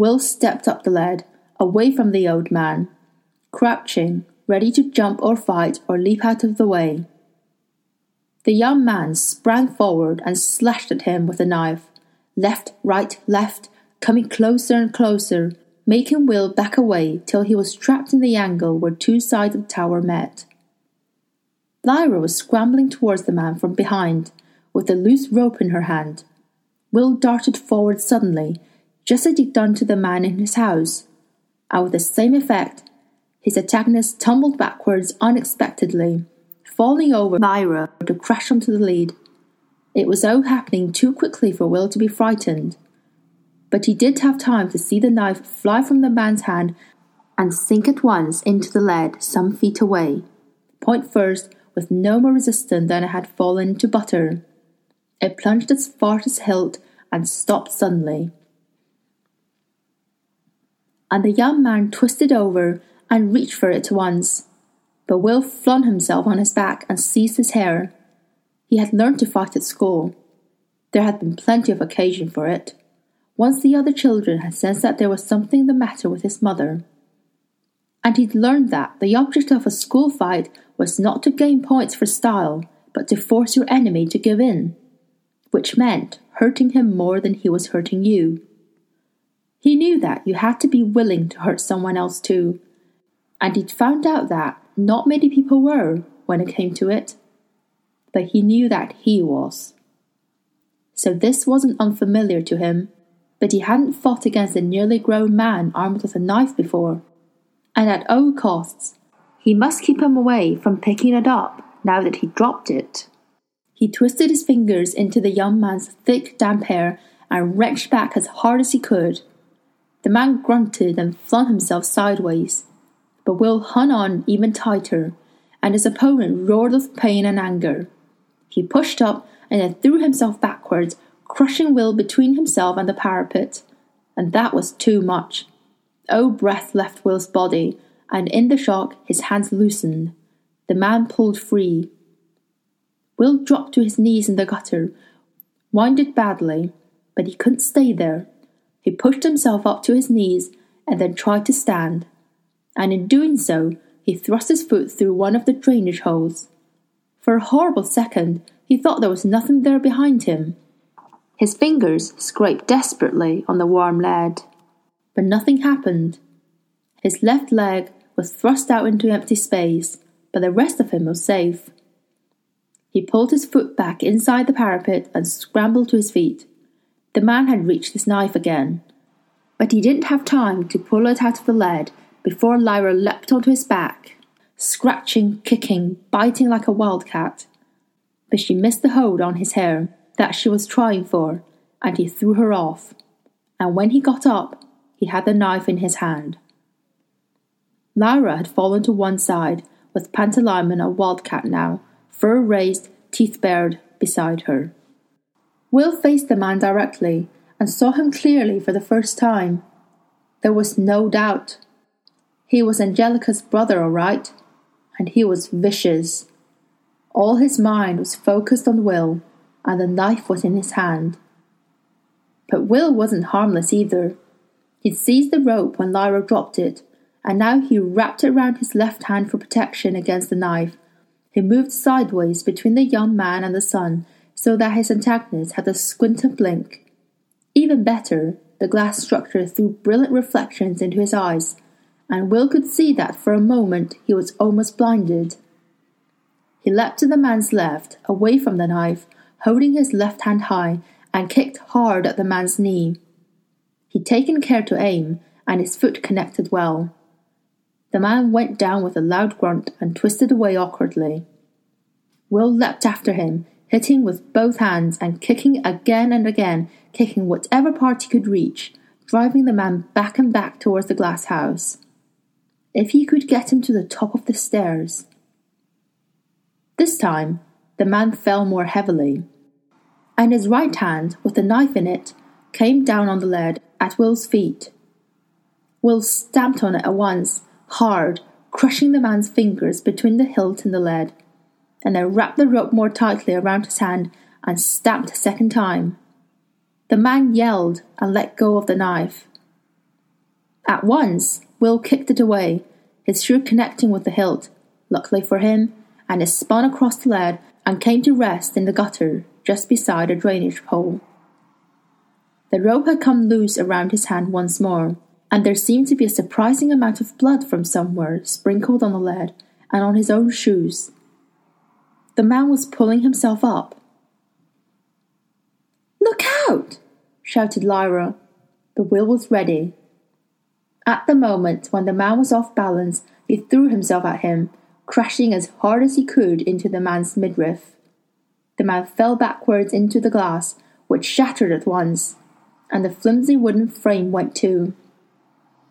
Will stepped up the lead, away from the old man, crouching, ready to jump or fight or leap out of the way. The young man sprang forward and slashed at him with a knife, left, right, left, coming closer and closer, making Will back away till he was trapped in the angle where two sides of the tower met. Lyra was scrambling towards the man from behind, with the loose rope in her hand. Will darted forward suddenly, just as he'd done to the man in his house, and with the same effect, his antagonist tumbled backwards unexpectedly, falling over Lyra to crash onto the lead. It was all happening too quickly for Will to be frightened, but he did have time to see the knife fly from the man's hand and sink at once into the lead some feet away, point first, with no more resistance than it had fallen to butter. It plunged as far as hilt and stopped suddenly. And the young man twisted over and reached for it once. But Will flung himself on his back and seized his hair. He had learned to fight at school. There had been plenty of occasion for it. Once the other children had sensed that there was something the matter with his mother. And he'd learned that the object of a school fight was not to gain points for style, but to force your enemy to give in, which meant hurting him more than he was hurting you. He knew that you had to be willing to hurt someone else too, and he'd found out that not many people were when it came to it but he knew that he was. So this wasn't unfamiliar to him, but he hadn't fought against a nearly grown man armed with a knife before. And at all costs, he must keep him away from picking it up now that he'd dropped it. He twisted his fingers into the young man's thick, damp hair and wrenched back as hard as he could. The man grunted and flung himself sideways, but Will hung on even tighter, and his opponent roared with pain and anger. He pushed up and then threw himself backwards, crushing Will between himself and the parapet. And that was too much. Oh, breath left Will's body, and in the shock his hands loosened. The man pulled free. Will dropped to his knees in the gutter, winded badly, but he couldn't stay there. He pushed himself up to his knees and then tried to stand, and in doing so, he thrust his foot through one of the drainage holes. For a horrible second, he thought there was nothing there behind him. His fingers scraped desperately on the warm lead, but nothing happened. His left leg was thrust out into empty space, but the rest of him was safe. He pulled his foot back inside the parapet and scrambled to his feet. The man had reached his knife again, but he didn't have time to pull it out of the lead before Lyra leapt onto his back scratching, kicking, biting like a wildcat. But she missed the hold on his hair that she was trying for, and he threw her off. And when he got up, he had the knife in his hand. Lyra had fallen to one side, with Pantalaimon, a wildcat now, fur raised, teeth bared, beside her. Will faced the man directly and saw him clearly for the first time. There was no doubt. He was Angelica's brother, all right, and he was vicious. All his mind was focused on Will, and the knife was in his hand. But Will wasn't harmless either. He'd seized the rope when Lyra dropped it, and now he wrapped it round his left hand for protection against the knife. He moved sideways between the young man and the sun, so that his antagonist had to squint and blink. Even better, the glass structure threw brilliant reflections into his eyes, and Will could see that for a moment he was almost blinded. He leapt to the man's left, away from the knife, holding his left hand high, and kicked hard at the man's knee. He'd taken care to aim, and his foot connected well. The man went down with a loud grunt and twisted away awkwardly. Will leapt after him, hitting with both hands and kicking again and again, kicking whatever part he could reach, driving the man back and back towards the glass house if he could get him to the top of the stairs. This time, the man fell more heavily, and his right hand, with the knife in it, came down on the lead at Will's feet. Will stamped on it at once, hard, crushing the man's fingers between the hilt and the lead, and then wrapped the rope more tightly around his hand and stamped a second time. The man yelled and let go of the knife. At once, Will kicked it away, his shoe connecting with the hilt, luckily for him, and it spun across the lead and came to rest in the gutter just beside a drainage pole. The rope had come loose around his hand once more, and there seemed to be a surprising amount of blood from somewhere sprinkled on the lead and on his own shoes. The man was pulling himself up. Look out! shouted Lyra, The Will was ready. At the moment when the man was off balance, he threw himself at him, crashing as hard as he could into the man's midriff. The man fell backwards into the glass, which shattered at once, and the flimsy wooden frame went too.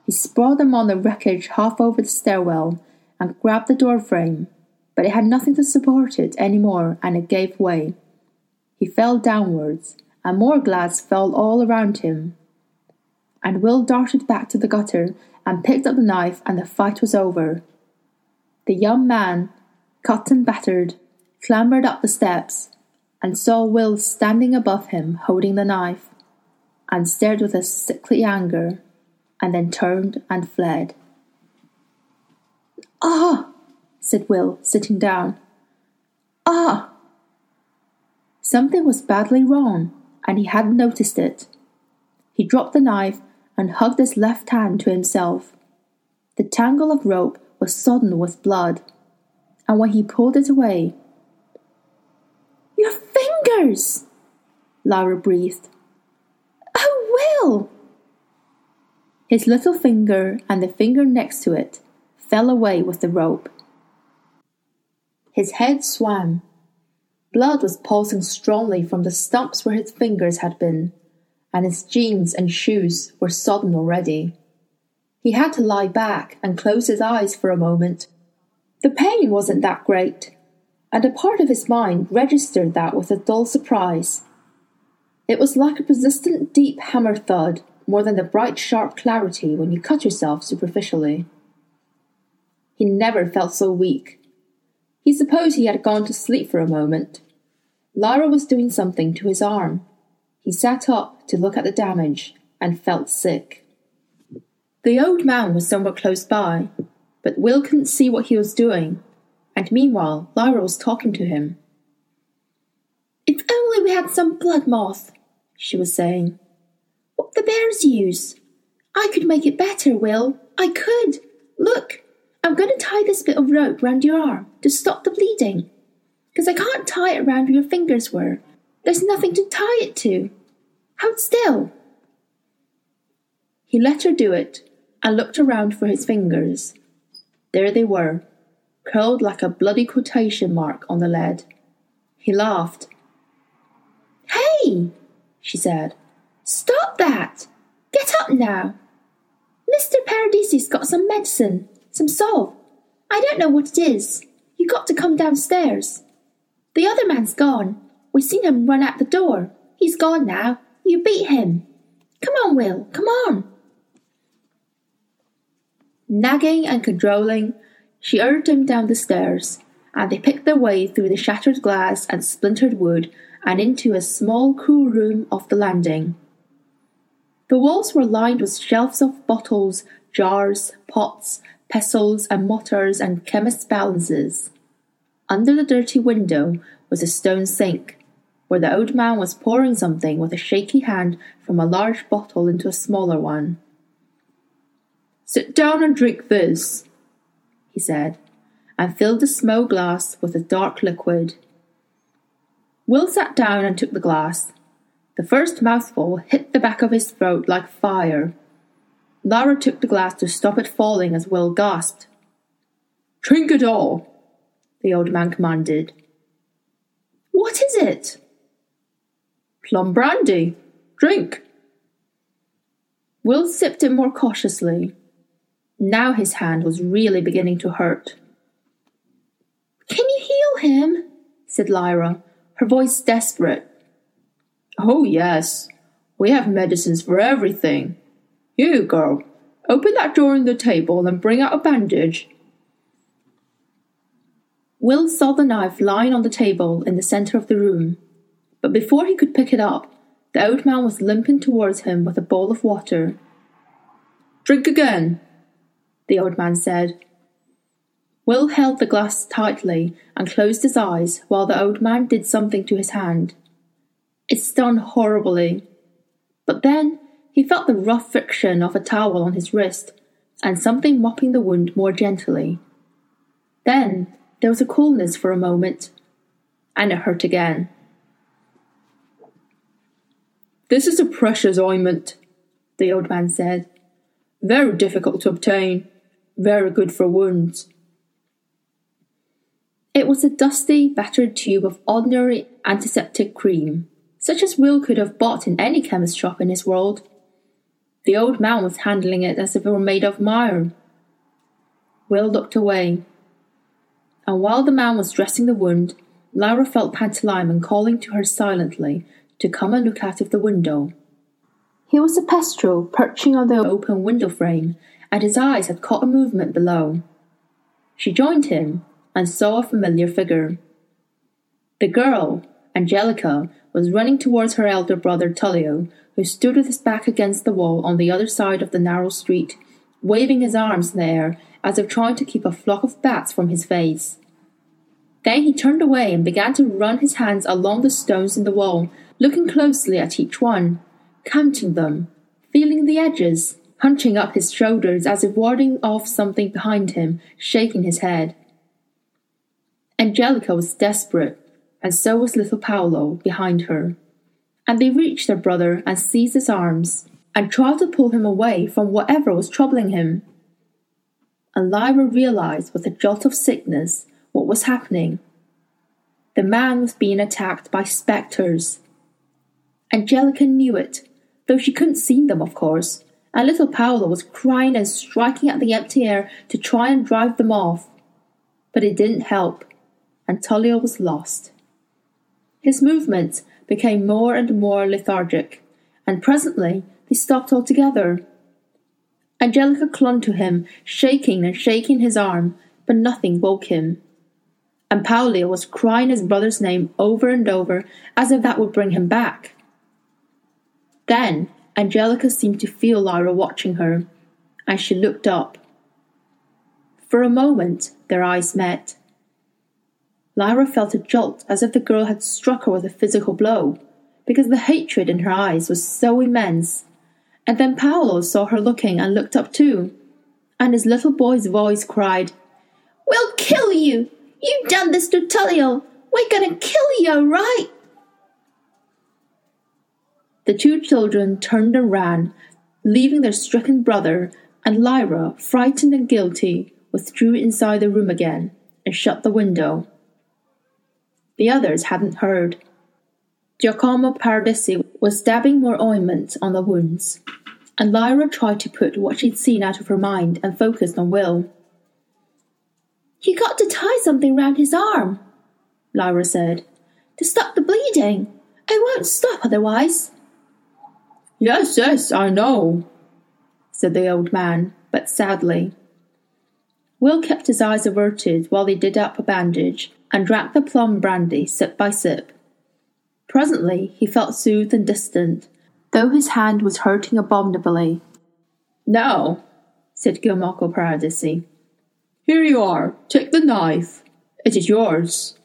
He sprawled on the wreckage half over the stairwell and grabbed the door frame, but it had nothing to support it any more and it gave way. He fell downwards, and more glass fell all around him. And Will darted back to the gutter and picked up the knife, and the fight was over. The young man, cut and battered, clambered up the steps and saw Will standing above him holding the knife, and stared with a sickly anger, and then turned and fled. Ah! Said Will, sitting down. Ah! Something was badly wrong, and he hadn't noticed it. He dropped the knife and hugged his left hand to himself. The tangle of rope was sodden with blood, and when he pulled it away, Your fingers! Lyra breathed. Oh, Will! His little finger and the finger next to it fell away with the rope. His head swam. Blood was pulsing strongly from the stumps where his fingers had been and his jeans and shoes were sodden already. He had to lie back and close his eyes for a moment. The pain wasn't that great, and a part of his mind registered that with a dull surprise. It was like a persistent deep hammer thud more than the bright sharp clarity when you cut yourself superficially. He never felt so weak. He supposed he had gone to sleep for a moment. Lyra was doing something to his arm. He sat up to look at the damage and felt sick. The old man was somewhat close by, but Will couldn't see what he was doing, and meanwhile Lyra was talking to him. If only we had some bloodmoss, she was saying. What the bears use. I could make it better, Will. I could. Look, I'm going to tie this bit of rope round your arm to stop the bleeding. Because I can't tie it round where your fingers were. There's nothing to tie it to. Hold still. He let her do it and looked around for his fingers. There they were, curled like a bloody quotation mark on the lead. He laughed. Hey, she said. Stop that! Get up now! Mr. Paradisi's got some medicine, some salve. I don't know what it is. You got to come downstairs. The other man's gone. We seen him run out the door. He's gone now. You beat him. Come on, Will, come on. Nagging and cajoling, she urged him down the stairs, and they picked their way through the shattered glass and splintered wood and into a small, cool room off the landing. The walls were lined with shelves of bottles, jars, pots, pestles, and mortars and chemists' balances. Under the dirty window was a stone sink, where the old man was pouring something with a shaky hand from a large bottle into a smaller one. Sit down and drink this, he said, and filled a small glass with a dark liquid. Will sat down and took the glass. The first mouthful hit the back of his throat like fire. Lyra took the glass to stop it falling as Will gasped. Drink it all, the old man commanded. What is it? Plum brandy. Drink. Will sipped it more cautiously. Now his hand was really beginning to hurt. Can you heal him? said Lyra, her voice desperate. Oh, yes. We have medicines for everything. You, girl, open that drawer in the table and bring out a bandage. Will saw the knife lying on the table in the centre of the room but before he could pick it up, the old man was limping towards him with a bowl of water. Drink again, the old man said. Will held the glass tightly and closed his eyes while the old man did something to his hand. It stung horribly. But then he felt the rough friction of a towel on his wrist and something mopping the wound more gently. Then there was a coolness for a moment, and it hurt again. This is a precious ointment, the old man said. Very difficult to obtain, very good for wounds. It was a dusty, battered tube of ordinary antiseptic cream, such as Will could have bought in any chemist shop in his world. The old man was handling it as if it were made of mire. Will looked away, and while the man was dressing the wound, Lyra felt Pantalaimon calling to her silently to come and look out of the window. He was a kestrel perching on the open window frame, and his eyes had caught a movement below. She joined him and saw a familiar figure. The girl, Angelica, was running towards her elder brother Tullio, who stood with his back against the wall on the other side of the narrow street, waving his arms in the air as if trying to keep a flock of bats from his face. Then he turned away and began to run his hands along the stones in the wall, looking closely at each one, counting them, feeling the edges, hunching up his shoulders as if warding off something behind him, shaking his head. Angelica was desperate, and so was little Paolo behind her. And they reached their brother and seized his arms, and tried to pull him away from whatever was troubling him. And Lyra realized with a jolt of sickness what was happening. The man was being attacked by spectres. Angelica knew it, though she couldn't see them, of course, and little Paolo was crying and striking at the empty air to try and drive them off. But it didn't help and Tullio was lost. His movements became more and more lethargic, and presently they stopped altogether. Angelica clung to him, shaking and shaking his arm, but nothing woke him. And Paolo was crying his brother's name over and over as if that would bring him back. Then Angelica seemed to feel Lyra watching her, and she looked up. For a moment their eyes met. Lyra felt a jolt as if the girl had struck her with a physical blow, because the hatred in her eyes was so immense. And then Paolo saw her looking and looked up too, and his little boy's voice cried, We'll kill you! You done this to Tullio! We're gonna kill you, right? The two children turned and ran, leaving their stricken brother, and Lyra, frightened and guilty, withdrew inside the room again and shut the window. The others hadn't heard. Giacomo Paradisi was dabbing more ointment on the wounds, and Lyra tried to put what she'd seen out of her mind and focused on Will. You got to tie something round his arm, Lyra said, to stop the bleeding. It won't stop otherwise. Yes, yes, I know, said the old man, but sadly. Will kept his eyes averted while they did up a bandage and drank the plum brandy sip by sip. Presently he felt soothed and distant, though his hand was hurting abominably. Now, said Giacomo Paradisi, here you are. Take the knife. It is yours.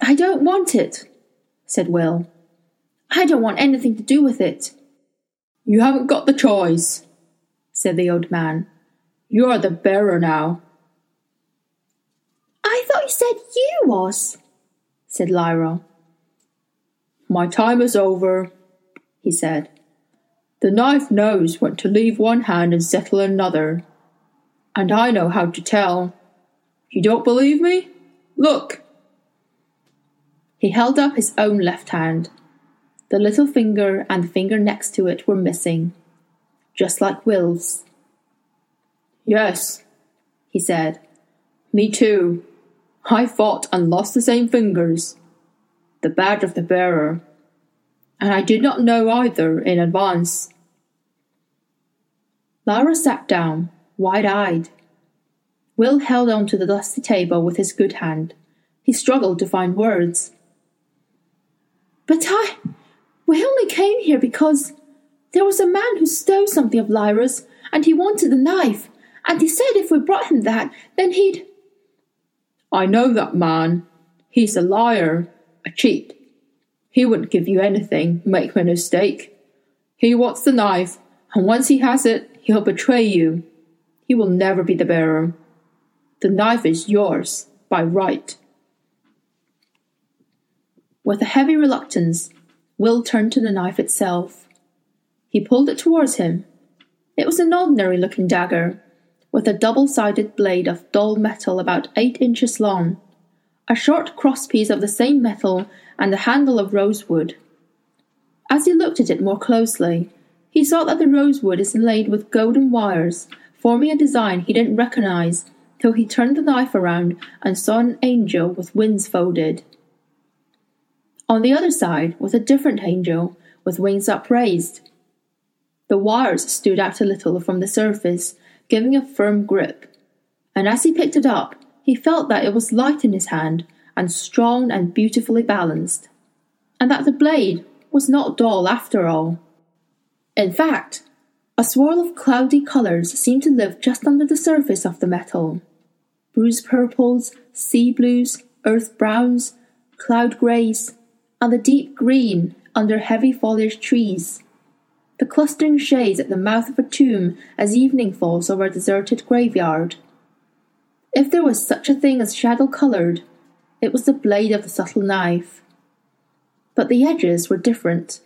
I don't want it, said Will. I don't want anything to do with it. You haven't got the choice, said the old man. You're the bearer now. Said you was, said Lyra. My time is over, he said. The knife knows when to leave one hand and settle another. And I know how to tell. You don't believe me? Look! He held up his own left hand. The little finger and the finger next to it were missing, just like Will's. Yes, he said. Me too. I fought and lost the same fingers. The badge of the bearer. And I did not know either in advance. Lyra sat down, wide eyed. Will held on to the dusty table with his good hand. He struggled to find words. But I. We only came here because. There was a man who stole something of Lyra's, and he wanted the knife, and he said if we brought him that, then he'd. I know that man. He's a liar, a cheat. He wouldn't give you anything, make no mistake. He wants the knife, and once he has it, he'll betray you. He will never be the bearer. The knife is yours, by right. With a heavy reluctance, Will turned to the knife itself. He pulled it towards him. It was an ordinary looking dagger, with a double sided blade of dull metal about eight inches long, a short crosspiece of the same metal, and a handle of rosewood. As he looked at it more closely, he saw that the rosewood is inlaid with golden wires, forming a design he didn't recognize till he turned the knife around and saw an angel with wings folded. On the other side was a different angel with wings upraised. The wires stood out a little from the surface giving a firm grip, and as he picked it up, he felt that it was light in his hand and strong and beautifully balanced, and that the blade was not dull after all. In fact, a swirl of cloudy colours seemed to live just under the surface of the metal. Bruised purples, sea blues, earth browns, cloud greys, and the deep green under heavy foliage trees the clustering shades at the mouth of a tomb as evening falls over a deserted graveyard. If there was such a thing as shadow coloured, it was the blade of the subtle knife. But the edges were different.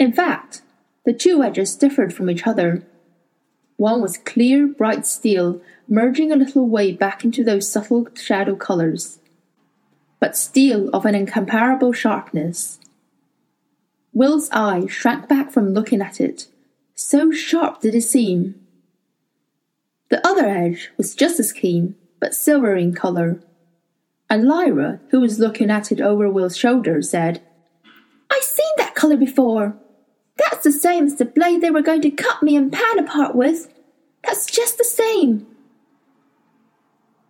In fact, the two edges differed from each other. One was clear, bright steel, merging a little way back into those subtle shadow colours, but steel of an incomparable sharpness. Will's eye shrank back from looking at it, so sharp did it seem. The other edge was just as keen, but silvery in colour. And Lyra, who was looking at it over Will's shoulder, said, I've seen that colour before. That's the same as the blade they were going to cut me and Pan apart with. That's just the same.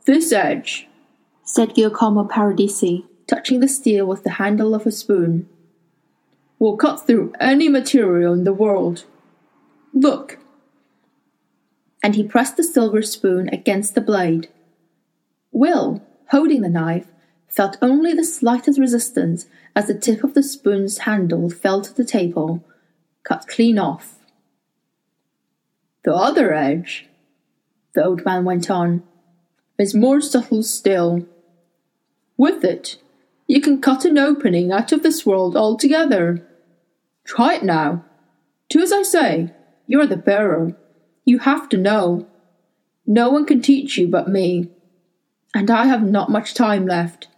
This edge, said Giacomo Paradisi, touching the steel with the handle of a spoon will cut through any material in the world. Look! And he pressed the silver spoon against the blade. Will, holding the knife, felt only the slightest resistance as the tip of the spoon's handle fell to the table, cut clean off. The other edge, the old man went on, is more subtle still. With it, you can cut an opening out of this world altogether. Try it now. Do as I say. You're the bearer. You have to know. No one can teach you but me. And I have not much time left.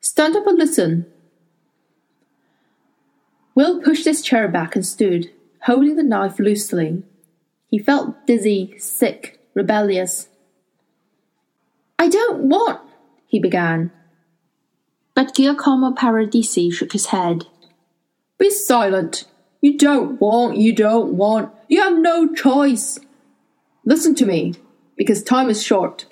Stand up and listen. Will pushed his chair back and stood, holding the knife loosely. He felt dizzy, sick, rebellious. I don't want, he began. But Giacomo Paradisi shook his head. Be silent. You don't want, you don't want. You have no choice. Listen to me, because time is short.